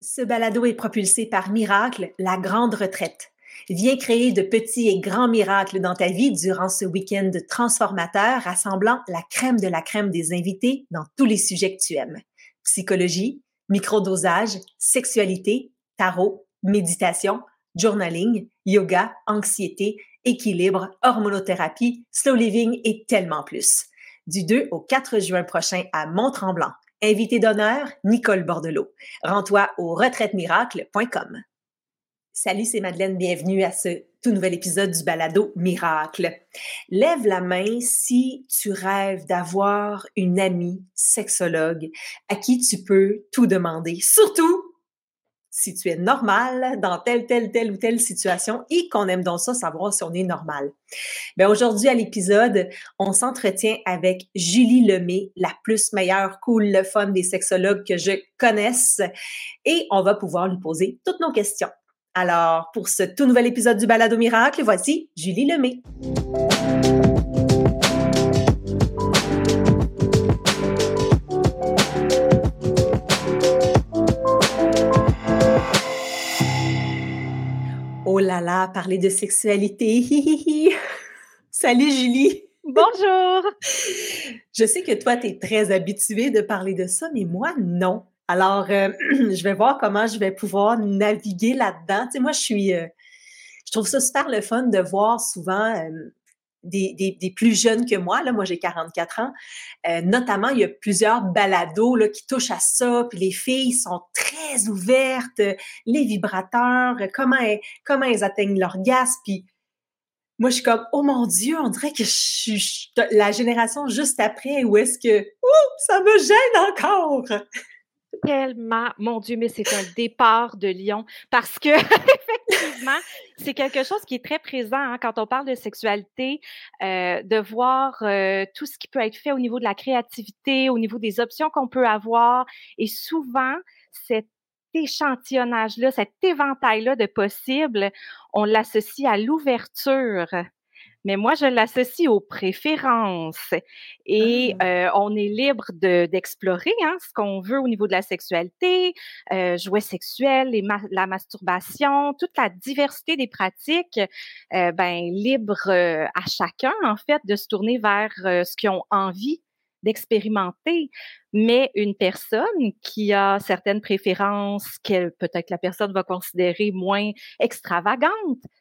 Ce balado est propulsé par Miracle, la grande retraite. Viens créer de petits et grands miracles dans ta vie durant ce week-end transformateur rassemblant la crème de la crème des invités dans tous les sujets que tu aimes. Psychologie, microdosage, sexualité, tarot, méditation, journaling, yoga, anxiété, équilibre, hormonothérapie, slow living et tellement plus. Du 2 au 4 juin prochain à Mont-Tremblant. Invité d'honneur, Nicole Bordelot. Rends-toi au retraitesmiracle.com. Salut, c'est Madeleine. Bienvenue à ce tout nouvel épisode du balado Miracle. Lève la main si tu rêves d'avoir une amie sexologue à qui tu peux tout demander. Surtout si tu es normal dans telle, telle, telle ou telle situation et qu'on aime donc ça, savoir si on est normal. Bien, aujourd'hui, à l'épisode, on s'entretient avec Julie Lemay, la plus meilleure, cool, le fun des sexologues que je connaisse et on va pouvoir lui poser toutes nos questions. Alors, pour ce tout nouvel épisode du Balado Miracle, voici Julie Lemay. Parler de sexualité. Salut Julie. Bonjour. Je sais que toi, tu es très habituée de parler de ça, mais moi, non. Alors, euh, je vais voir comment je vais pouvoir naviguer là-dedans. Tu sais, moi, je suis... Euh, je trouve ça super le fun de voir souvent euh, des, plus jeunes que moi, là, moi j'ai 44 ans, euh, notamment il y a plusieurs balados là, qui touchent à ça, puis les filles sont très ouvertes, les vibrateurs, comment elles, atteignent l'orgasme, puis moi je suis comme, oh mon Dieu, on dirait que je suis la génération juste après, où est-ce que, ça me gêne encore! Tellement, mon Dieu, mais c'est un départ de Lyon. Parce que effectivement, c'est quelque chose qui est très présent hein, quand on parle de sexualité, euh, de voir euh, tout ce qui peut être fait au niveau de la créativité, au niveau des options qu'on peut avoir, et souvent cet échantillonnage-là, cet éventail-là de possibles, on l'associe à l'ouverture mais moi, je l'associe aux préférences. Et ah. euh, on est libre d'explorer hein, ce qu'on veut au niveau de la sexualité, euh, jouets sexuels, la masturbation, toute la diversité des pratiques, euh, ben, libre à chacun, en fait, de se tourner vers ce qu'ils ont envie d'expérimenter, mais une personne qui a certaines préférences que peut-être la personne va considérer moins extravagantes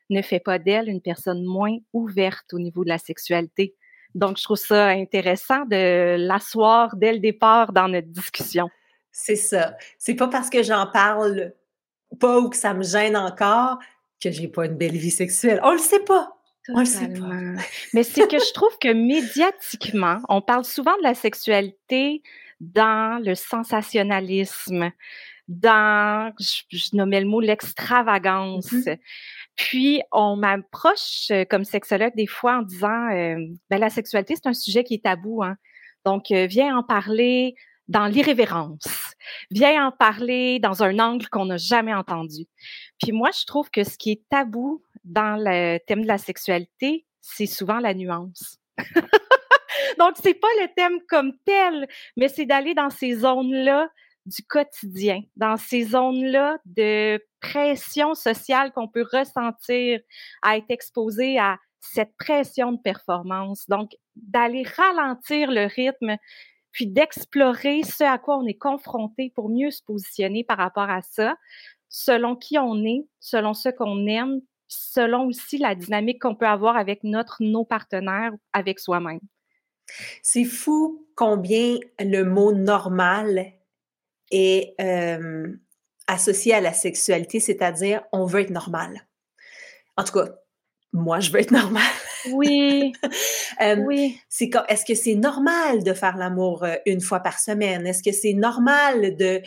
ne fait pas d'elle une personne moins ouverte au niveau de la sexualité. Donc, je trouve ça intéressant de l'asseoir dès le départ dans notre discussion. C'est ça. C'est pas parce que j'en parle pas ou que ça me gêne encore que j'ai pas une belle vie sexuelle. On le sait pas. Mais c'est que je trouve que médiatiquement, on parle souvent de la sexualité dans le sensationnalisme, dans, je, nommais le mot, l'extravagance. Mm-hmm. Puis, on m'approche euh, comme sexologue des fois en disant, euh, ben, la sexualité, c'est un sujet qui est tabou. Hein? Donc, euh, viens en parler dans l'irrévérence. Viens en parler dans un angle qu'on n'a jamais entendu. Puis moi, je trouve que ce qui est tabou dans le thème de la sexualité, c'est souvent la nuance. Donc, c'est pas le thème comme tel, mais c'est d'aller dans ces zones-là du quotidien, dans ces zones-là de pression sociale qu'on peut ressentir à être exposé à cette pression de performance. Donc, d'aller ralentir le rythme, puis d'explorer ce à quoi on est confronté pour mieux se positionner par rapport à ça, selon qui on est, selon ce qu'on aime, selon aussi la dynamique qu'on peut avoir avec notre, nos partenaires, avec soi-même. C'est fou combien le mot normal est euh, associé à la sexualité, c'est-à-dire on veut être normal. En tout cas, moi, je veux être normal. Oui. euh, oui. C'est est-ce que c'est normal de faire l'amour euh, une fois par semaine? Est-ce que c'est normal de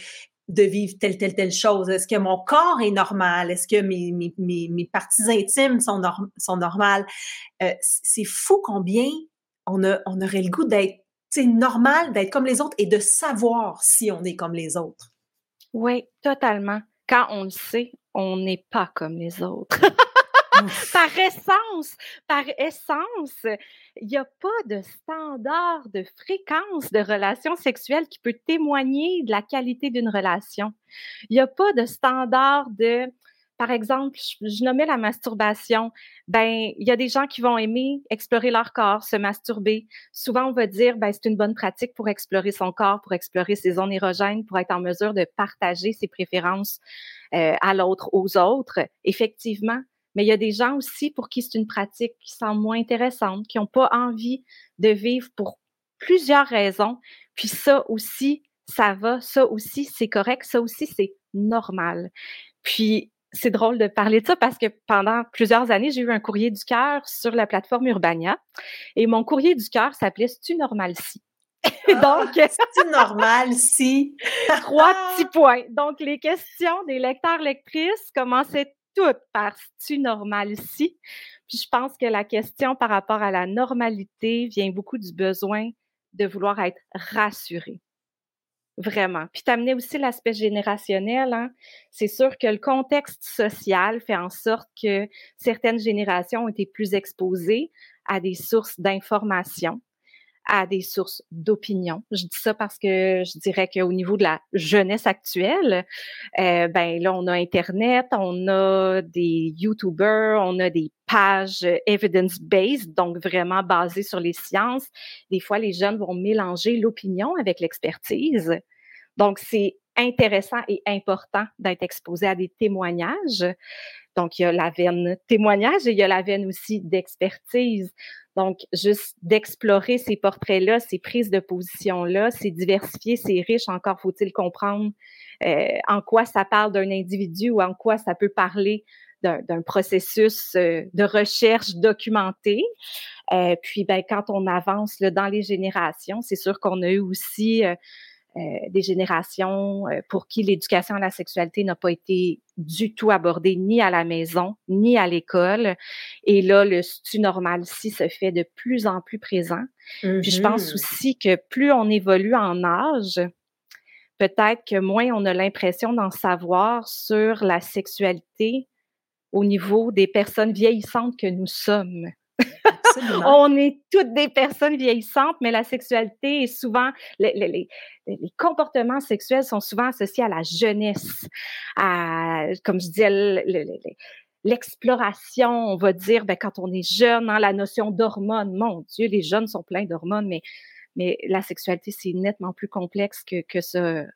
de vivre telle, telle, telle chose? Est-ce que mon corps est normal? Est-ce que mes, parties intimes sont, sont normales? Euh, c'est fou combien on, a, on aurait le goût d'être normal, d'être comme les autres et de savoir si on est comme les autres. Oui, totalement. Quand on le sait, on n'est pas comme les autres. par essence, par essence, il n'y a pas de standard de fréquence de relation sexuelle qui peut témoigner de la qualité d'une relation. Il n'y a pas de standard de par exemple, je, nommais la masturbation. Ben, il y a des gens qui vont aimer explorer leur corps, se masturber. Souvent, on va dire, ben, c'est une bonne pratique pour explorer son corps, pour explorer ses zones érogènes, pour être en mesure de partager ses préférences euh, à l'autre, aux autres. Effectivement. Mais il y a des gens aussi pour qui c'est une pratique qui semble moins intéressante, qui n'ont pas envie de vivre pour plusieurs raisons. Puis ça aussi, ça va, ça aussi, c'est correct, ça aussi, c'est normal. Puis c'est drôle de parler de ça parce que pendant plusieurs années, j'ai eu un courrier du cœur sur la plateforme Urbania et mon courrier du cœur s'appelait C'est-tu normal si? Donc, ah, c'est normal si. trois petits points. Donc, les questions des lecteurs-lectrices commençaient toutes par C'est-tu normal si? Puis je pense que la question par rapport à la normalité vient beaucoup du besoin de vouloir être rassuré. Vraiment. Puis tu aussi l'aspect générationnel. Hein? C'est sûr que le contexte social fait en sorte que certaines générations ont été plus exposées à des sources d'information, à des sources d'opinion. Je dis ça parce que je dirais qu'au niveau de la jeunesse actuelle, euh, ben là, on a Internet, on a des YouTubers, on a des pages evidence-based, donc vraiment basées sur les sciences. Des fois, les jeunes vont mélanger l'opinion avec l'expertise. Donc, c'est intéressant et important d'être exposé à des témoignages. Donc, il y a la veine témoignage et il y a la veine aussi d'expertise. Donc, juste d'explorer ces portraits-là, ces prises de position-là, c'est diversifié, c'est riche, encore faut-il comprendre euh, en quoi ça parle d'un individu ou en quoi ça peut parler d'un processus euh, de recherche documenté. Euh, puis, ben, quand on avance dans les générations, c'est sûr qu'on a eu aussi euh, des générations euh, pour qui l'éducation à la sexualité n'a pas été du tout abordée ni à la maison, ni à l'école. Et là, le stu normal ci se fait de plus en plus présent. Puis je pense mm-hmm. aussi que plus on évolue en âge, peut-être que moins on a l'impression d'en savoir sur la sexualité au niveau des personnes vieillissantes que nous sommes. On est toutes des personnes vieillissantes, mais la sexualité est souvent, les, comportements sexuels sont souvent associés à la jeunesse, à, comme je disais, l'exploration, on va dire, ben, quand on est jeune, hein, la notion d'hormones, mon Dieu, les jeunes sont pleins d'hormones, mais, mais la sexualité, c'est nettement plus complexe que, ce,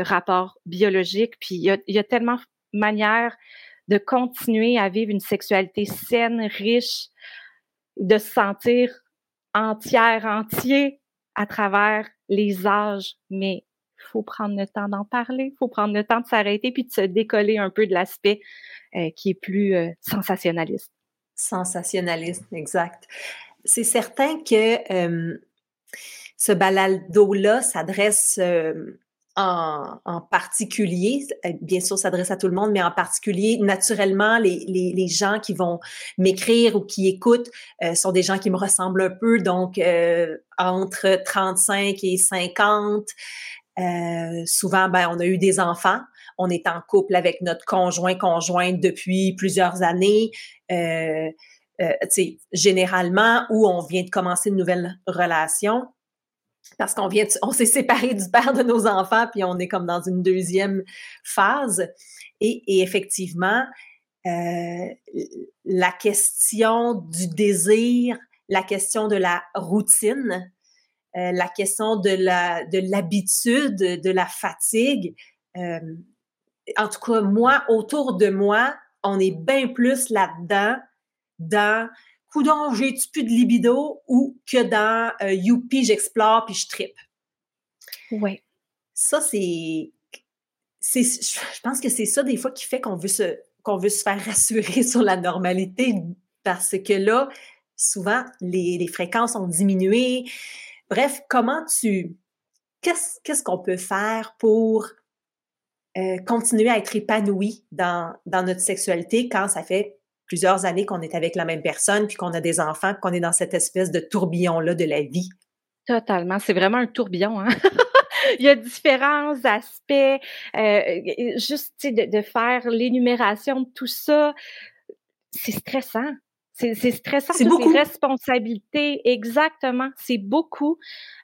rapport biologique. Puis il y a, y a tellement de manières de continuer à vivre une sexualité saine, riche, de se sentir entière, entier à travers les âges, mais il faut prendre le temps d'en parler, il faut prendre le temps de s'arrêter puis de se décoller un peu de l'aspect euh, qui est plus euh, sensationnaliste. Sensationnaliste, exact. C'est certain que euh, ce balado-là s'adresse en, particulier, euh, bien sûr, s'adresse à tout le monde, mais en particulier, naturellement, les, les, les gens qui vont m'écrire ou qui écoutent euh, sont des gens qui me ressemblent un peu, donc euh, entre 35 et 50. souvent, ben, on a eu des enfants. On est en couple avec notre conjoint, conjointe depuis plusieurs années. Euh, généralement, où on vient de commencer une nouvelle relation, parce qu'on vient, on s'est séparé du père de nos enfants, puis on est comme dans une deuxième phase. Et, effectivement, euh, la question du désir, la question de la routine, euh, la question de la de l'habitude, de la fatigue. Euh, en tout cas, moi, autour de moi, on est bien plus là-dedans, dans coudon, j'ai-tu plus de libido ou que dans euh, Youpi, j'explore puis je tripe. Oui. Ça, c'est. Je pense que c'est ça, des fois, qui fait qu'on veut se qu'on veut se faire rassurer sur la normalité parce que là, souvent, les, fréquences ont diminué. Bref, comment tu. Qu'est-ce qu'on peut faire pour euh, continuer à être épanoui dans, dans notre sexualité quand ça fait plusieurs années qu'on est avec la même personne, puis qu'on a des enfants, qu'on est dans cette espèce de tourbillon-là de la vie. Totalement. C'est vraiment un tourbillon. Hein? Il y a différents aspects. Euh, juste de, de faire l'énumération de tout ça c'est stressant. C'est stressant, c'est beaucoup. les responsabilités, exactement. C'est beaucoup.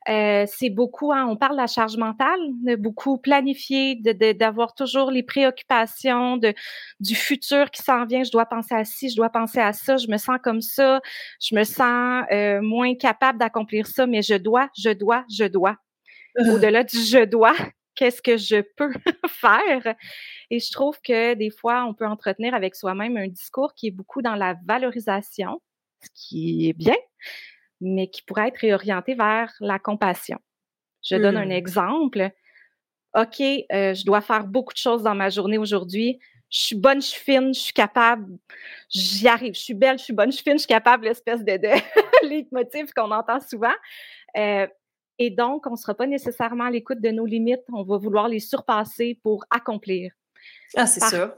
Euh, c'est beaucoup, hein, on parle de la charge mentale, de beaucoup planifier, d'avoir de, toujours les préoccupations de, du futur qui s'en vient. Je dois penser à ci, je dois penser à ça, je me sens comme ça, je me sens euh, moins capable d'accomplir ça, mais je dois, je dois, je dois. Au-delà du je dois, qu'est-ce que je peux faire? Et je trouve que des fois, on peut entretenir avec soi-même un discours qui est beaucoup dans la valorisation, ce qui est bien, mais qui pourrait être réorienté vers la compassion. Je donne un mmh. exemple. OK, euh, je dois faire beaucoup de choses dans ma journée aujourd'hui. Je suis bonne, je suis fine, je suis capable, j'y arrive. Je suis belle, je suis bonne, je suis fine, je suis capable, l'espèce de, de qu'on entend souvent. Euh, et donc, on ne sera pas nécessairement à l'écoute de nos limites. On va vouloir les surpasser pour accomplir. Ah, c'est sûr.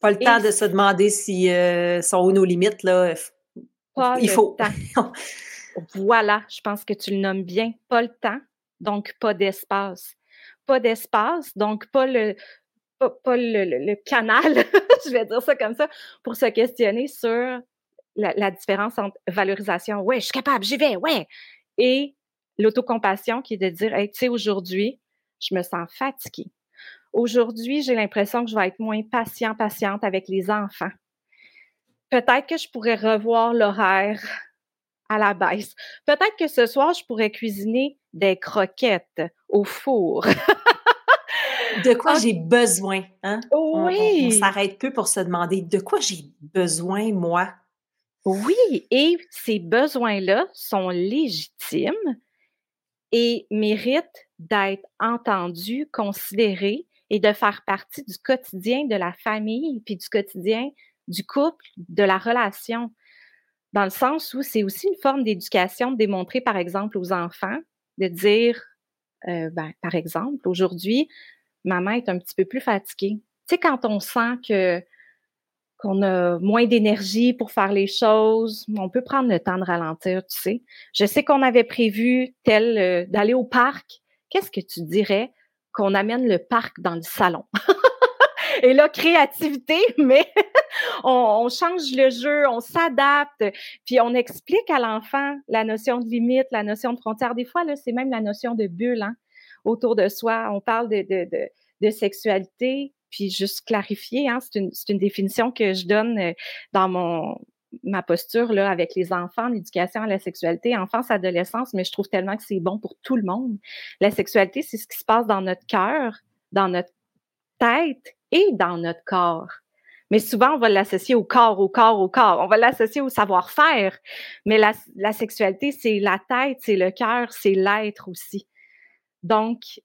Pas le temps de se demander si euh, sont où nos limites, là. Il faut. voilà, je pense que tu le nommes bien. Pas le temps, donc pas d'espace. Pas d'espace, donc pas le, pas, le, canal, je vais dire ça comme ça, pour se questionner sur la, la différence entre valorisation, ouais, je suis capable, j'y vais, ouais, et l'autocompassion qui est de dire, hey, tu sais, aujourd'hui, je me sens fatiguée. Aujourd'hui, j'ai l'impression que je vais être moins patient, patiente avec les enfants. Peut-être que je pourrais revoir l'horaire à la baisse. Peut-être que ce soir, je pourrais cuisiner des croquettes au four. de quoi j'ai besoin, hein? Oui. On, s'arrête peu pour se demander de quoi j'ai besoin, moi? Oui, et ces besoins-là sont légitimes et mérite d'être entendu, considéré et de faire partie du quotidien de la famille, puis du quotidien du couple, de la relation. Dans le sens où c'est aussi une forme d'éducation de démontrer, par exemple, aux enfants, de dire, euh, ben, par exemple, aujourd'hui, maman est un petit peu plus fatiguée. Tu sais, quand on sent que qu'on a moins d'énergie pour faire les choses. On peut prendre le temps de ralentir, tu sais. Je sais qu'on avait prévu tel euh, d'aller au parc. Qu'est-ce que tu dirais qu'on amène le parc dans le salon? Et là, créativité, mais on, change le jeu, on s'adapte, puis on explique à l'enfant la notion de limite, la notion de frontière. Des fois, là, c'est même la notion de bulle hein, autour de soi. On parle de, de, de, de sexualité, puis juste clarifier, hein, c'est une, une, définition que je donne euh, dans mon ma posture là avec les enfants, l'éducation à la sexualité, enfance, adolescence, mais je trouve tellement que c'est bon pour tout le monde. La sexualité, c'est ce qui se passe dans notre cœur, dans notre tête et dans notre corps. Mais souvent, on va l'associer au corps, au corps, au corps. On va l'associer au savoir-faire. Mais la, la sexualité, c'est la tête, c'est le cœur, c'est l'être aussi. Donc,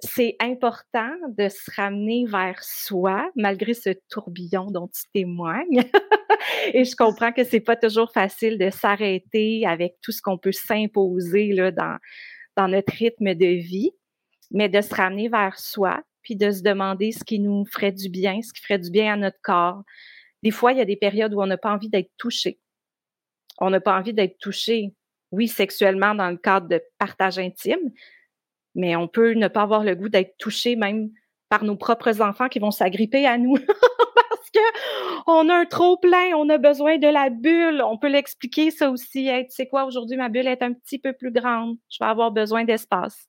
c'est important de se ramener vers soi malgré ce tourbillon dont tu témoignes. Et je comprends que c'est pas toujours facile de s'arrêter avec tout ce qu'on peut s'imposer là dans dans notre rythme de vie, mais de se ramener vers soi, puis de se demander ce qui nous ferait du bien, ce qui ferait du bien à notre corps. Des fois, il y a des périodes où on n'a pas envie d'être touché. On n'a pas envie d'être touché, oui, sexuellement dans le cadre de partage intime, mais on peut ne pas avoir le goût d'être touché même par nos propres enfants qui vont s'agripper à nous parce que on a un trop plein, on a besoin de la bulle. On peut l'expliquer ça aussi. tu sais quoi, aujourd'hui ma bulle est un petit peu plus grande. Je vais avoir besoin d'espace.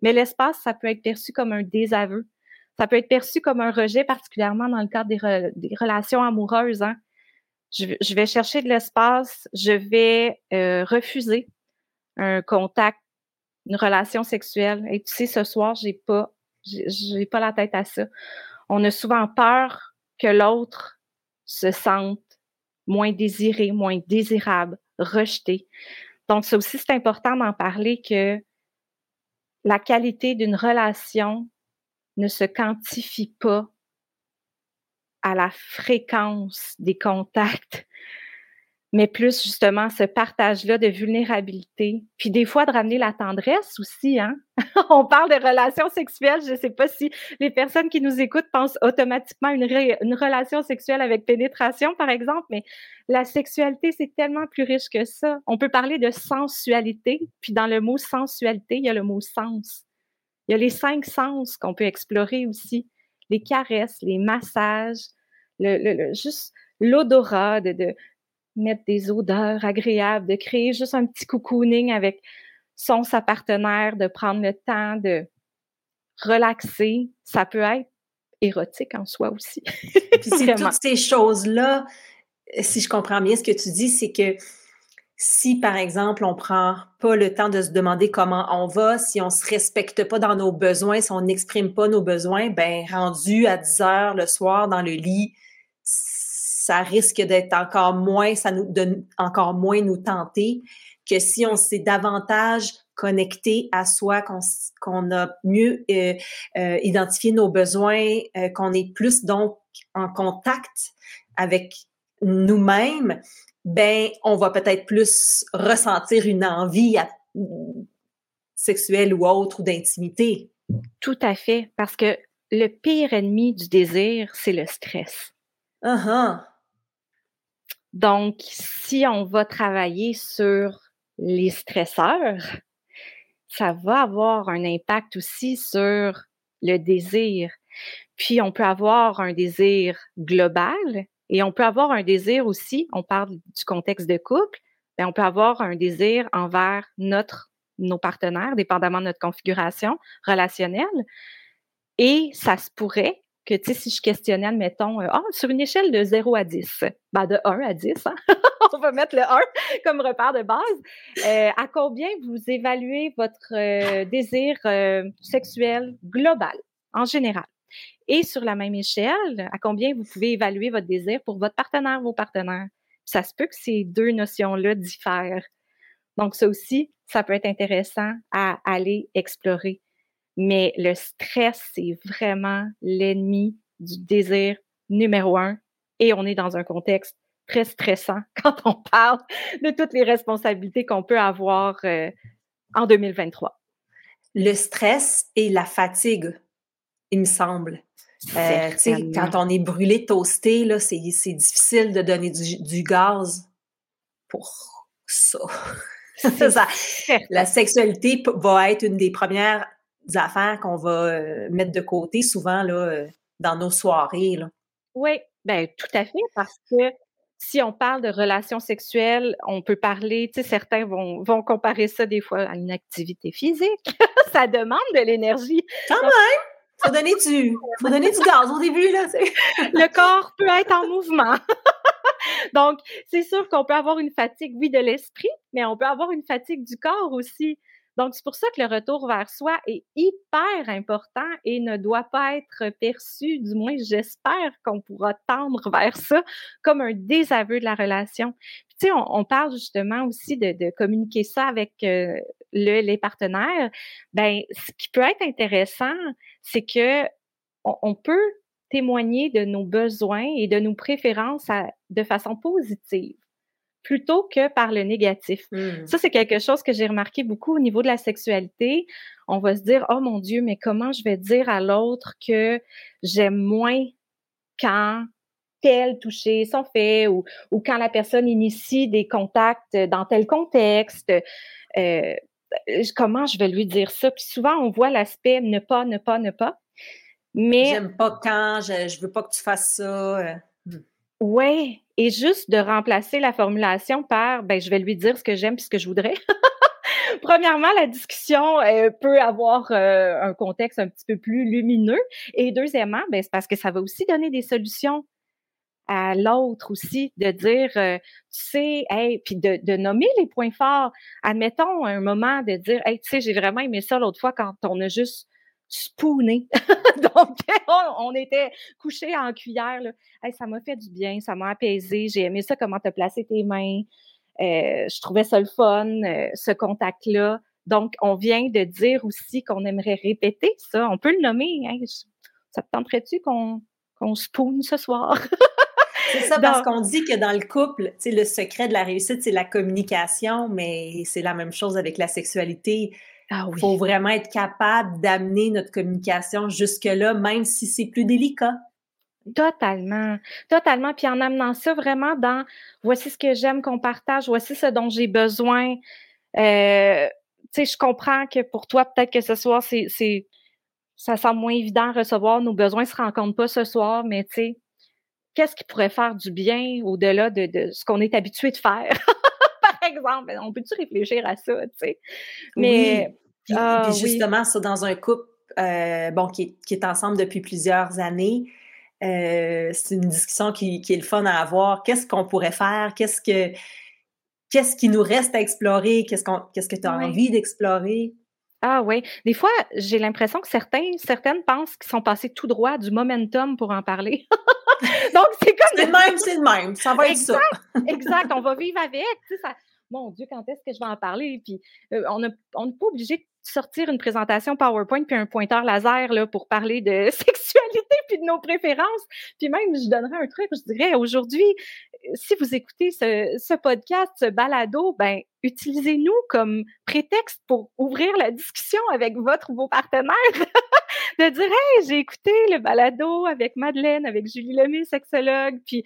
Mais l'espace, ça peut être perçu comme un désaveu. Ça peut être perçu comme un rejet, particulièrement dans le cadre des, relations amoureuses. Hein. Je, vais chercher de l'espace, je vais euh, refuser un contact une relation sexuelle. Et tu sais, ce soir, j'ai pas, j'ai pas la tête à ça. On a souvent peur que l'autre se sente moins désiré, moins désirable, rejeté. Donc, ça aussi, c'est important d'en parler que la qualité d'une relation ne se quantifie pas à la fréquence des contacts, mais plus justement ce partage-là de vulnérabilité, puis des fois de ramener la tendresse aussi. Hein? On parle de relations sexuelles, je ne sais pas si les personnes qui nous écoutent pensent automatiquement à une, relation sexuelle avec pénétration, par exemple, mais la sexualité, c'est tellement plus riche que ça. On peut parler de sensualité, puis dans le mot sensualité, il y a le mot sens. Il y a les cinq sens qu'on peut explorer aussi, les caresses, les massages, juste l'odorat, de mettre des odeurs agréables, de créer juste un petit cocooning avec son, sa partenaire, de prendre le temps de relaxer. Ça peut être érotique en soi aussi. Puis c'est toutes ces choses-là, si je comprends bien ce que tu dis, c'est que si, par exemple, on prend pas le temps de se demander comment on va, si on se respecte pas dans nos besoins, si on n'exprime pas nos besoins, ben rendu à 10 heures le soir dans le lit, ça risque d'être encore moins, ça nous donne encore moins nous tenter que si on s'est davantage connecté à soi, qu'on a mieux euh, euh, identifié nos besoins, euh, qu'on est plus donc en contact avec nous-mêmes, ben on va peut-être plus ressentir une envie sexuelle ou autre ou d'intimité. Tout à fait, parce que le pire ennemi du désir, c'est le stress. Uh-huh. Donc, si on va travailler sur les stresseurs, ça va avoir un impact aussi sur le désir. Puis, on peut avoir un désir global et on peut avoir un désir aussi, on parle du contexte de couple, ben, on peut avoir un désir envers notre, nos partenaires, dépendamment de notre configuration relationnelle. Et ça se pourrait que, si je questionnais, admettons, euh, ah, sur une échelle de 0 à 10, ben de 1 à 10, hein, on va mettre le 1 comme repère de base, euh, à combien vous évaluez votre euh, désir sexuel global, en général? Et sur la même échelle, à combien vous pouvez évaluer votre désir pour votre partenaire, vos partenaires? Ça se peut que ces deux notions-là diffèrent. Donc, ça aussi, ça peut être intéressant à aller explorer. Mais le stress, c'est vraiment l'ennemi du désir numéro un. Et on est dans un contexte très stressant quand on parle de toutes les responsabilités qu'on peut avoir euh, en 2023. Le stress et la fatigue, il me semble. Euh, quand on est brûlé, toasté, là, c'est, difficile de donner du, gaz pour ça. La sexualité va être une des premières affaires qu'on va euh, mettre de côté souvent là, euh, dans nos soirées. Là. Oui, ben tout à fait, parce que si on parle de relations sexuelles, on peut parler, tu sais, certains vont, vont comparer ça des fois à une activité physique. ça demande de l'énergie. Quand même! Faut donner du, faut donner du gaz au début, là. Le corps peut être en mouvement. Donc, c'est sûr qu'on peut avoir une fatigue, oui, de l'esprit, mais on peut avoir une fatigue du corps aussi. Donc, c'est pour ça que le retour vers soi est hyper important et ne doit pas être perçu, du moins j'espère qu'on pourra tendre vers ça, comme un désaveu de la relation. Puis, tu sais, on, parle justement aussi de, communiquer ça avec euh, les partenaires. Ben, ce qui peut être intéressant, c'est que on, peut témoigner de nos besoins et de nos préférences de façon positive plutôt que par le négatif. Hmm. Ça, c'est quelque chose que j'ai remarqué beaucoup au niveau de la sexualité. On va se dire, oh mon Dieu, mais comment je vais dire à l'autre que j'aime moins quand tel toucher sont faits ou, ou quand la personne initie des contacts dans tel contexte. Euh, comment je vais lui dire ça? Puis souvent, on voit l'aspect ne pas, ne pas, ne pas. Mais. J'aime pas quand, je, je veux pas que tu fasses ça. Euh. Hmm. Oui, et juste de remplacer la formulation par ben, je vais lui dire ce que j'aime et ce que je voudrais. Premièrement, la discussion euh, peut avoir euh, un contexte un petit peu plus lumineux. Et deuxièmement, ben, c'est parce que ça va aussi donner des solutions à l'autre aussi, de dire, euh, tu sais, hey, puis de, de, nommer les points forts. Admettons un moment de dire, hey, tu sais, j'ai vraiment aimé ça l'autre fois quand on a juste spooné. Donc, on, était couchés en cuillère. Là. ça m'a fait du bien, ça m'a apaisé. J'ai aimé ça, comment tu as placé tes mains. Euh, je trouvais ça le fun, euh, ce contact-là. Donc, on vient de dire aussi qu'on aimerait répéter ça. On peut le nommer. Hein. Ça te tenterait-tu qu'on qu'on spoon ce soir? c'est ça, parce qu'on dit que dans le couple, le secret de la réussite, c'est la communication, mais c'est la même chose avec la sexualité. Ah Il faut vraiment être capable d'amener notre communication jusque-là, même si c'est plus délicat. Totalement, totalement. Puis en amenant ça vraiment dans voici ce que j'aime qu'on partage, voici ce dont j'ai besoin. Euh, tu sais, je comprends que pour toi, peut-être que ce soir, c'est, ça semble moins évident à recevoir. Nos besoins ne se rencontrent pas ce soir, mais tu sais, qu'est-ce qui pourrait faire du bien au-delà de, ce qu'on est habitué de faire? Exemple, on peut-tu réfléchir à ça, tu sais? Mais oui. Ah, justement, ça, dans un couple euh, bon, qui est, ensemble depuis plusieurs années, euh, c'est une discussion qui, est le fun à avoir. Qu'est-ce qu'on pourrait faire? Qu'est-ce que qu'est-ce qui nous reste à explorer? Qu'est-ce qu'on qu'est-ce que tu as envie d'explorer? Ah oui. Des fois, j'ai l'impression que certains, certaines pensent qu'ils sont passés tout droit du momentum pour en parler. Donc, c'est comme. C'est le même, c'est le même. Ça va être ça. exact. On va vivre avec. Tu sais, ça... Mon Dieu, quand est-ce que je vais en parler? Puis, euh, on n'est pas obligé de sortir une présentation PowerPoint puis un pointeur laser là, pour parler de sexualité puis de nos préférences. Puis même, je donnerais un truc, je dirais aujourd'hui, si vous écoutez ce, ce podcast, ce balado, ben utilisez-nous comme prétexte pour ouvrir la discussion avec votre ou vos partenaires. de dire, hey, j'ai écouté le balado avec Madeleine, avec Julie Lemay, sexologue, puis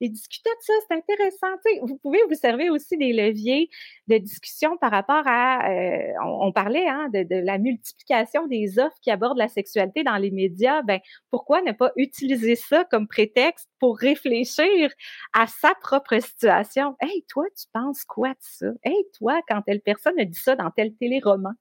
et discuter de ça, c'est intéressant. vous pouvez vous servir aussi des leviers de discussion par rapport à, euh, on, parlait hein, de, la multiplication des offres qui abordent la sexualité dans les médias. Ben, pourquoi ne pas utiliser ça comme prétexte pour réfléchir à sa propre situation? Hey, toi, tu penses quoi de ça? Hey, toi, quand telle personne a dit ça dans tel téléroman,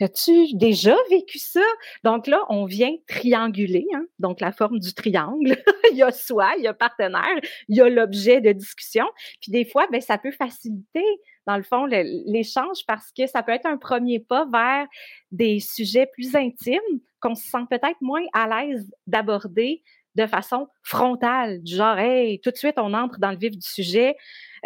As-tu déjà vécu ça? Donc là, on vient trianguler, hein? donc la forme du triangle. il y a soi, il y a partenaire, il y a l'objet de discussion. Puis des fois, ben, ça peut faciliter, dans le fond, l'échange parce que ça peut être un premier pas vers des sujets plus intimes qu'on se sent peut-être moins à l'aise d'aborder de façon frontale, du genre, hey, tout de suite, on entre dans le vif du sujet.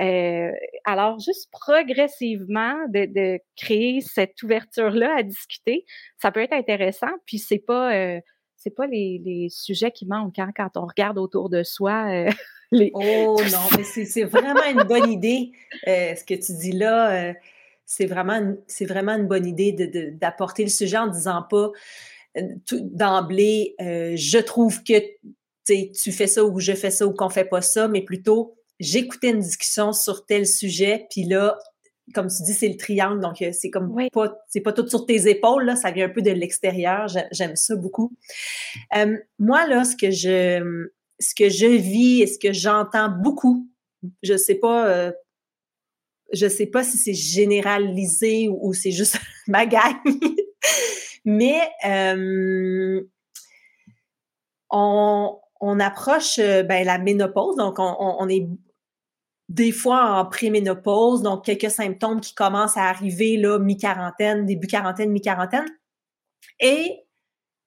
Euh, alors, juste progressivement de, créer cette ouverture-là à discuter, ça peut être intéressant. Puis c'est pas euh, c'est pas les, sujets qui manquent hein, quand on regarde autour de soi. Euh, oh non, mais c'est vraiment une bonne idée. ce que tu dis là, c'est vraiment, c'est vraiment une bonne idée d'apporter le sujet en disant pas d'emblée, je trouve que tu fais ça ou je fais ça ou qu'on fait pas ça, mais plutôt j'écoutais une discussion sur tel sujet, puis là, comme tu dis, c'est le triangle, donc euh, c'est comme pas, c'est pas tout sur tes épaules, là, ça vient un peu de l'extérieur. J'aime ça beaucoup. Euh, moi, là, ce que je, ce que je vis et ce que j'entends beaucoup, je sais pas, euh, je sais pas si c'est généralisé ou, c'est juste ma gang, mais on, on approche ben, la ménopause, donc on, on, est des fois en préménopause, donc quelques symptômes qui commencent à arriver là, mi-quarantaine, début quarantaine, mi-quarantaine. Et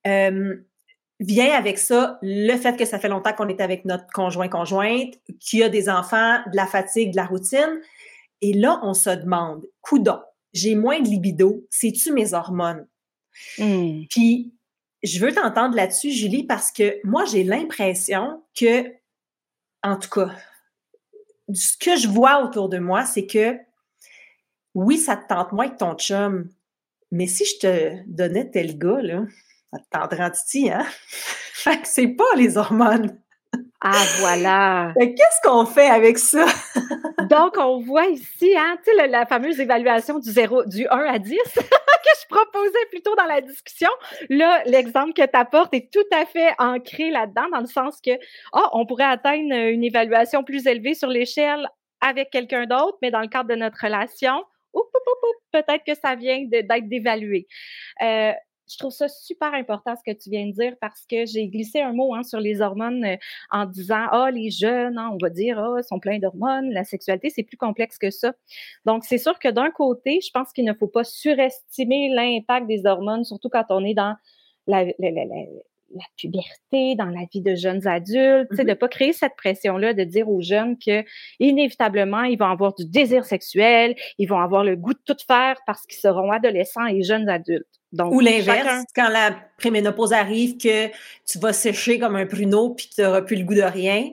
euh, vient avec ça le fait que ça fait longtemps qu'on est avec notre conjoint-conjointe, qu'il y a des enfants, de la fatigue, de la routine. Et là, on se demande, coudon, j'ai moins de libido, c'est-tu mes hormones? Mmh. Puis, je veux t'entendre là-dessus, Julie, parce que moi, j'ai l'impression que, en tout cas, ce que je vois autour de moi, c'est que oui, ça te tente moins que ton chum, mais si je te donnais tel gars, là, ça te tenterait en titi, hein? fait que c'est pas les hormones. Ah, voilà. Qu'est-ce qu'on fait avec ça? Donc, on voit ici, hein, tu sais, la, fameuse évaluation du 0, du 1 à 10 que je proposais plutôt dans la discussion. Là, l'exemple que tu apportes est tout à fait ancré là-dedans, dans le sens que, oh, on pourrait atteindre une évaluation plus élevée sur l'échelle avec quelqu'un d'autre, mais dans le cadre de notre relation, peut-être que ça vient d'être dévalué. Euh, je trouve ça super important ce que tu viens de dire parce que j'ai glissé un mot hein, sur les hormones euh, en disant ah les jeunes, hein, on va dire ah ils sont pleins d'hormones, la sexualité c'est plus complexe que ça. Donc c'est sûr que d'un côté, je pense qu'il ne faut pas surestimer l'impact des hormones, surtout quand on est dans la, la puberté, dans la vie de jeunes adultes, mm -hmm. de pas créer cette pression-là, de dire aux jeunes que inévitablement ils vont avoir du désir sexuel, ils vont avoir le goût de tout faire parce qu'ils seront adolescents et jeunes adultes. Donc, Ou l'inverse, quand la préménopause arrive, que tu vas sécher comme un pruneau puis que tu n'auras plus le goût de rien.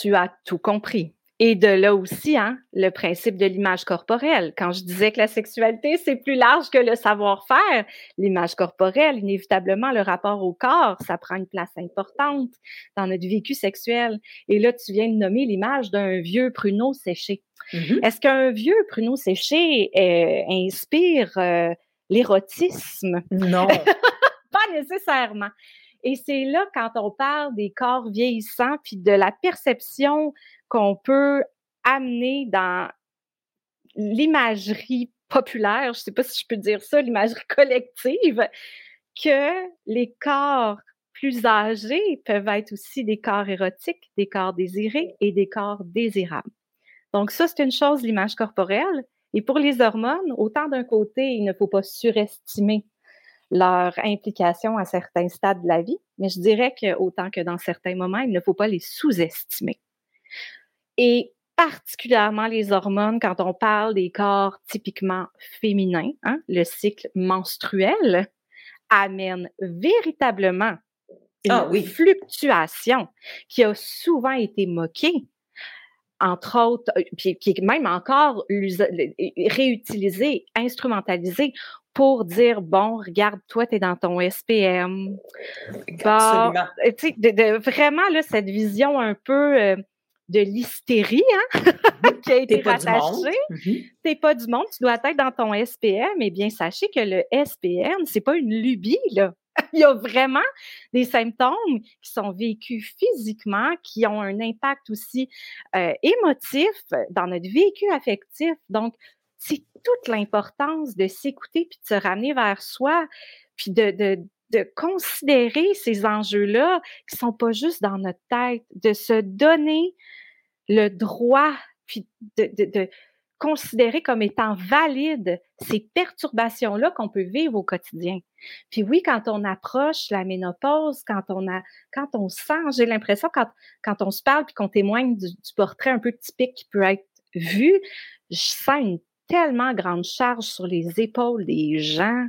Tu as tout compris. Et de là aussi, hein, le principe de l'image corporelle. Quand je disais que la sexualité, c'est plus large que le savoir-faire, l'image corporelle, inévitablement, le rapport au corps, ça prend une place importante dans notre vécu sexuel. Et là, tu viens de nommer l'image d'un vieux pruneau séché. Mm-hmm. Est-ce qu'un vieux pruneau séché euh, inspire euh, l'érotisme? Non. Pas nécessairement. Et c'est là quand on parle des corps vieillissants, puis de la perception qu'on peut amener dans l'imagerie populaire, je ne sais pas si je peux dire ça, l'imagerie collective, que les corps plus âgés peuvent être aussi des corps érotiques, des corps désirés et des corps désirables. Donc ça, c'est une chose, l'image corporelle. Et pour les hormones, autant d'un côté, il ne faut pas surestimer leur implication à certains stades de la vie, mais je dirais que autant que dans certains moments, il ne faut pas les sous-estimer. Et particulièrement les hormones quand on parle des corps typiquement féminins, hein, le cycle menstruel amène véritablement une ah fluctuation qui a souvent été moquée entre autres, euh, puis qui est même encore réutilisé, instrumentalisé pour dire bon, regarde, toi, tu es dans ton SPM. Absolument. de, vraiment, là, cette vision un peu euh, de l'hystérie hein, qui a été rattachée. Mm-hmm. T'es pas du monde, tu dois être dans ton SPM. Eh bien, sachez que le SPM, c'est pas une lubie, là. Il y a vraiment des symptômes qui sont vécus physiquement, qui ont un impact aussi euh, émotif dans notre vécu affectif. Donc, c'est toute l'importance de s'écouter puis de se ramener vers soi, puis de, de, de considérer ces enjeux-là qui sont pas juste dans notre tête, de se donner le droit, puis de, de considérer comme étant valides ces perturbations-là qu'on peut vivre au quotidien. Puis oui, quand on approche la ménopause, quand on a, quand on sent, j'ai l'impression quand, quand on se parle puis qu'on témoigne du, portrait un peu typique qui peut être vu, je sens une tellement grande charge sur les épaules des gens.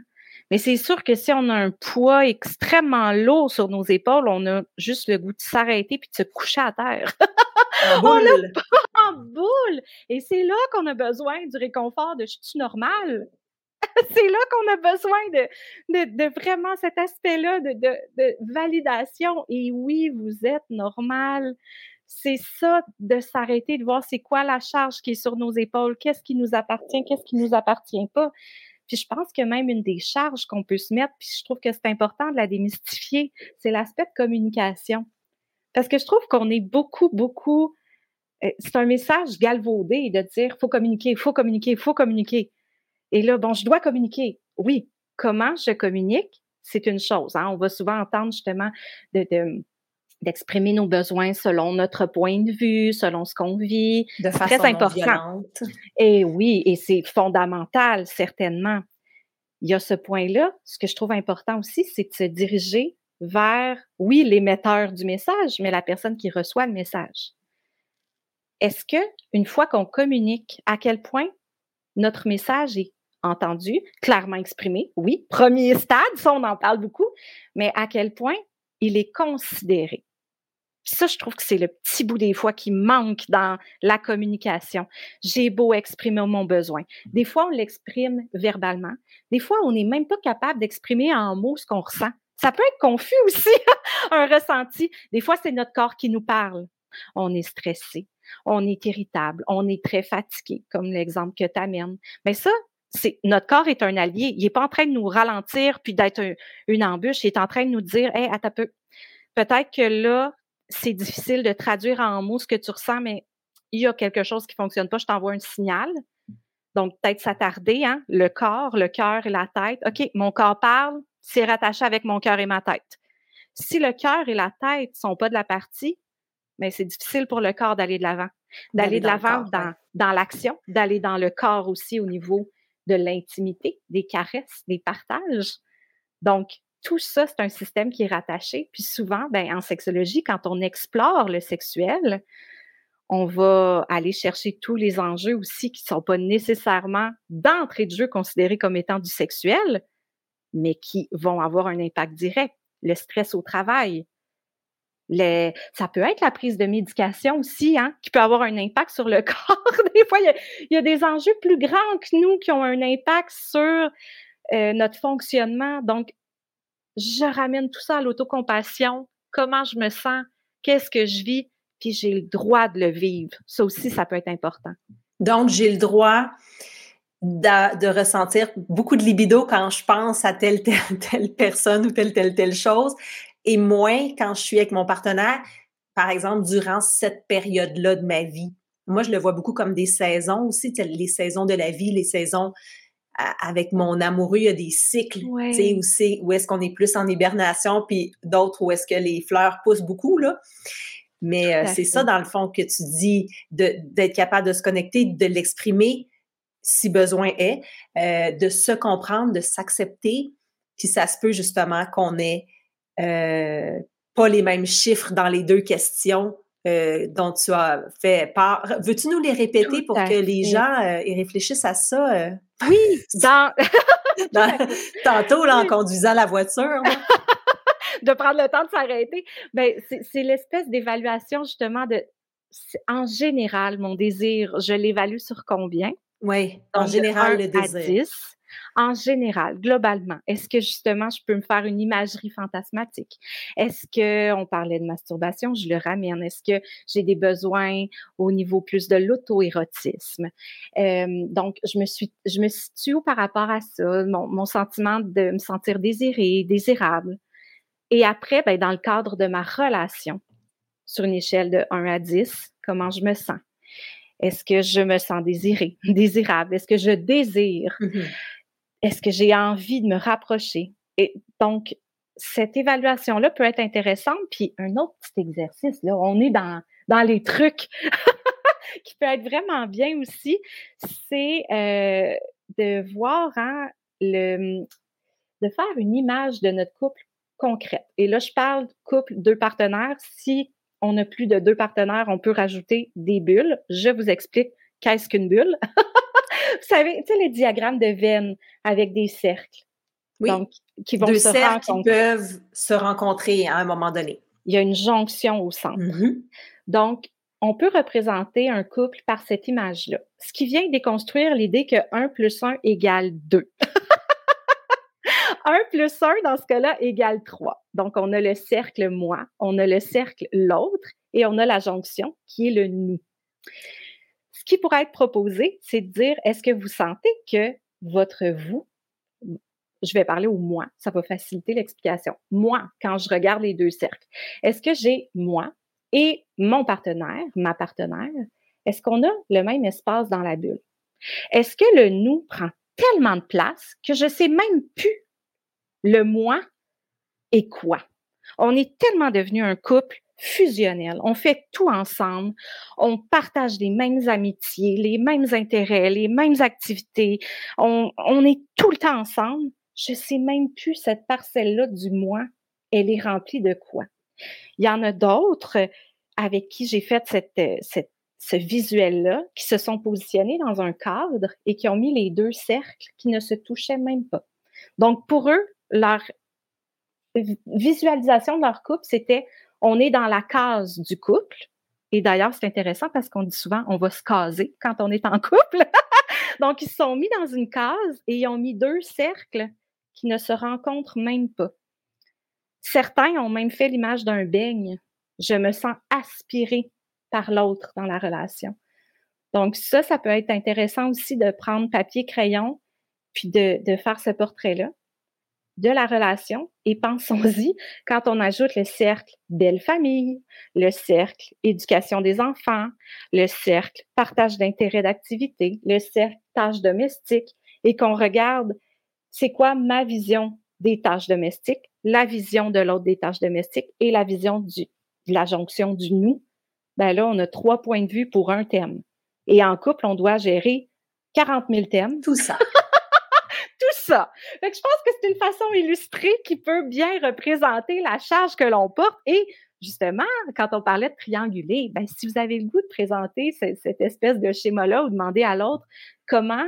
Mais c'est sûr que si on a un poids extrêmement lourd sur nos épaules, on a juste le goût de s'arrêter puis de se coucher à terre. En boule. en boule. Et c'est là qu'on a besoin du réconfort de je suis normal. c'est là qu'on a besoin de, de, vraiment cet aspect-là de, de, validation. Et oui, vous êtes normal. C'est ça de s'arrêter, de voir c'est quoi la charge qui est sur nos épaules, qu'est-ce qui nous appartient, qu'est-ce qui nous appartient pas. Puis je pense que même une des charges qu'on peut se mettre, puis je trouve que c'est important de la démystifier, c'est l'aspect de communication. Parce que je trouve qu'on est beaucoup, beaucoup. Euh, c'est un message galvaudé de dire faut communiquer, faut communiquer, faut communiquer. Et là, bon, je dois communiquer. Oui, comment je communique, c'est une chose. Hein. On va souvent entendre justement de, d'exprimer nos besoins selon notre point de vue, selon ce qu'on vit. De façon très important. Et oui, et c'est fondamental, certainement. Il y a ce point-là. Ce que je trouve important aussi, c'est de se diriger vers, oui, l'émetteur du message, mais la personne qui reçoit le message. Est-ce que, une fois qu'on communique, à quel point notre message est entendu, clairement exprimé? Oui, premier stade, ça, on en parle beaucoup, mais à quel point il est considéré? ça, je trouve que c'est le petit bout des fois qui manque dans la communication. J'ai beau exprimer mon besoin. Des fois, on l'exprime verbalement. Des fois, on n'est même pas capable d'exprimer en mots ce qu'on ressent. Ça peut être confus aussi, un ressenti. Des fois, c'est notre corps qui nous parle. On est stressé, on est irritable, on est très fatigué, comme l'exemple que tu amènes. Mais ça, c'est notre corps est un allié. Il n'est pas en train de nous ralentir puis d'être une embûche. Il est en train de nous dire, hey, attends peu. Peut-être que là, c'est difficile de traduire en mots ce que tu ressens, mais il y a quelque chose qui fonctionne pas. Je t'envoie un signal. Donc, peut-être s'attarder, hein? Le corps, le cœur et la tête. OK, mon corps parle, c'est rattaché avec mon cœur et ma tête. Si le cœur et la tête sont pas de la partie, mais c'est difficile pour le corps d'aller de l'avant. D'aller de l'avant dans, dans l'action, d'aller dans le corps aussi au niveau de l'intimité, des caresses, des partages. Donc, tout ça, c'est un système qui est rattaché. Puis souvent, ben, en sexologie, quand on explore le sexuel, on va aller chercher tous les enjeux aussi qui ne sont pas nécessairement d'entrée de jeu considérés comme étant du sexuel, mais qui vont avoir un impact direct. Le stress au travail. Ça peut être la prise de médication aussi, hein, qui peut avoir un impact sur le corps. des fois, il y, a, des enjeux plus grands que nous qui ont un impact sur euh, notre fonctionnement. Donc, je ramène tout ça à l'autocompassion. Comment je me sens? Qu'est-ce que je vis? Puis j'ai le droit de le vivre. Ça aussi, ça peut être important. Donc, j'ai le droit de, ressentir beaucoup de libido quand je pense à telle, telle, telle personne ou telle, telle, telle chose. Et moins quand je suis avec mon partenaire, par exemple, durant cette période-là de ma vie. Moi, je le vois beaucoup comme des saisons aussi, les saisons de la vie, les saisons avec mon amoureux, il y a des cycles, tu sais, où, c'est, où est-ce qu'on est plus en hibernation, puis d'autres où est-ce que les fleurs poussent beaucoup, là. Mais euh, c'est ça, dans le fond, que tu dis, d'être capable de se connecter, de l'exprimer si besoin est, euh, de se comprendre, de s'accepter, puis ça se peut justement qu'on ait euh, pas les mêmes chiffres dans les deux questions euh, dont tu as fait part. Veux-tu nous les répéter pour que les gens euh, y réfléchissent à ça? Oui, dans... tantôt, là, en conduisant la voiture. de prendre le temps de s'arrêter. Ben, c'est l'espèce d'évaluation, justement, de en général, mon désir, je l'évalue sur combien? Oui, en général, le désir en général, globalement, est-ce que justement je peux me faire une imagerie fantasmatique? Est-ce que, on parlait de masturbation, je le ramène, est-ce que j'ai des besoins au niveau plus de l'auto-érotisme? Euh, donc, je me suis, je me situe par rapport à ça, mon, sentiment de me sentir désirée, désirable. Et après, ben, dans le cadre de ma relation, sur une échelle de 1 à 10, comment je me sens? Est-ce que je me sens désirée, désirable? Est-ce que je désire? Mm-hmm. Est-ce que j'ai envie de me rapprocher? Et donc, cette évaluation-là peut être intéressante. Puis un autre petit exercice, là, on est dans, les trucs qui peut être vraiment bien aussi, c'est euh, de voir hein, le, de faire une image de notre couple concrète. Et là, je parle couple, deux partenaires. Si on n'a plus de deux partenaires, on peut rajouter des bulles. Je vous explique qu'est-ce qu'une bulle. vous savez, tu sais, les diagrammes de veines avec des cercles. Oui. Donc, qui vont Deux se cercles qui peuvent se rencontrer à un moment donné. Il y a une jonction au centre. Mm-hmm. Donc, on peut représenter un couple par cette image-là. Ce qui vient déconstruire l'idée que 1 plus 1 égale 2. 1 plus 1, dans ce cas-là, égale 3. Donc, on a le cercle moi, on a le cercle l'autre et on a la jonction qui est le nous. Qui pourrait être proposé, c'est de dire, est-ce que vous sentez que votre vous, je vais parler au moi, ça va faciliter l'explication. Moi, quand je regarde les deux cercles, est-ce que j'ai moi et mon partenaire, ma partenaire, est-ce qu'on a le même espace dans la bulle? Est-ce que le nous prend tellement de place que je sais même plus le moi et quoi? On est tellement devenu un couple fusionnel. On fait tout ensemble. On partage les mêmes amitiés, les mêmes intérêts, les mêmes activités. On, est tout le temps ensemble. Je sais même plus cette parcelle-là du moi, elle est remplie de quoi? Il y en a d'autres avec qui j'ai fait cette, ce visuel-là, qui se sont positionnés dans un cadre et qui ont mis les deux cercles qui ne se touchaient même pas. Donc, pour eux, leur visualisation de leur couple, c'était on est dans la case du couple. Et d'ailleurs, c'est intéressant parce qu'on dit souvent on va se caser quand on est en couple. Donc, ils se sont mis dans une case et ils ont mis deux cercles qui ne se rencontrent même pas. Certains ont même fait l'image d'un beigne. Je me sens aspirée par l'autre dans la relation. Donc, ça, ça peut être intéressant aussi de prendre papier, crayon, puis de, de faire ce portrait-là de la relation et pensons-y quand on ajoute le cercle belle famille, le cercle éducation des enfants, le cercle partage d'intérêts d'activité, le cercle tâches domestiques et qu'on regarde c'est quoi ma vision des tâches domestiques, la vision de l'autre des tâches domestiques et la vision du, de la jonction du nous, ben là, on a trois points de vue pour un thème. Et en couple, on doit gérer 40 000 thèmes. Tout ça. ça. Fait que je pense que c'est une façon illustrée qui peut bien représenter la charge que l'on porte et justement, quand on parlait de trianguler, ben, si vous avez le goût de présenter cette, espèce de schéma-là ou demander à l'autre comment,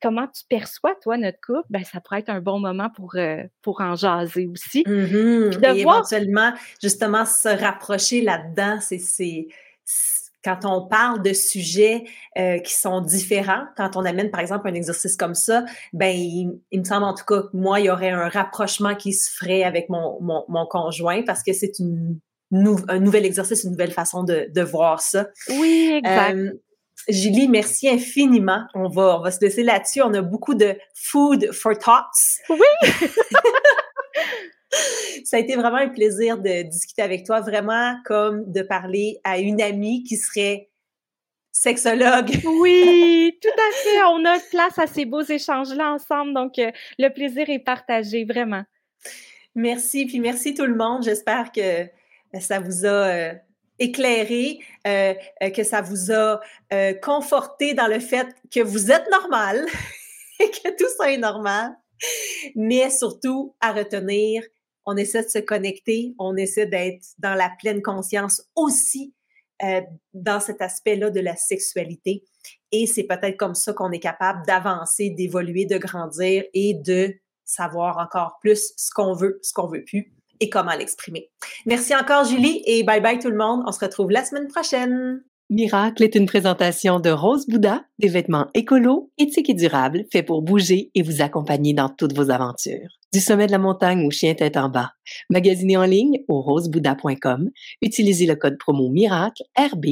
comment tu perçois, toi, notre couple, ben, ça pourrait être un bon moment pour, euh, pour en jaser aussi. Mm-hmm. et éventuellement, justement, se rapprocher là-dedans, c'est quand on parle de sujets euh, qui sont différents, quand on amène par exemple un exercice comme ça, ben il, me semble en tout cas que moi, il y aurait un rapprochement qui se ferait avec mon, mon, conjoint parce que c'est une un nouvel exercice, une nouvelle façon de, de voir ça. Oui, exact. Euh, Julie, merci infiniment. On va, on va se laisser là-dessus. On a beaucoup de food for thoughts. Oui! Ça a été vraiment un plaisir de discuter avec toi, vraiment comme de parler à une amie qui serait sexologue. Oui, tout à fait. On a place à ces beaux échanges-là ensemble. Donc, euh, le plaisir est partagé, vraiment. Merci. Puis merci tout le monde. J'espère que ça vous a euh, éclairé, euh, que ça vous a conforté dans le fait que vous êtes normal et que tout ça est normal. Mais surtout, à retenir, on essaie de se connecter, on essaie d'être dans la pleine conscience aussi euh, dans cet aspect-là de la sexualité. Et c'est peut-être comme ça qu'on est capable d'avancer, d'évoluer, de grandir et de savoir encore plus ce qu'on veut, ce qu'on veut plus et comment l'exprimer. Merci encore Julie et bye bye tout le monde. On se retrouve la semaine prochaine. Miracle est une présentation de Rose Bouddha, des vêtements écolos, éthiques et durables, faits pour bouger et vous accompagner dans toutes vos aventures. Du sommet de la montagne au chien tête en bas. Magasinez en ligne au rosebouddha.com. Utilisez le code promo MIRACLE, RB,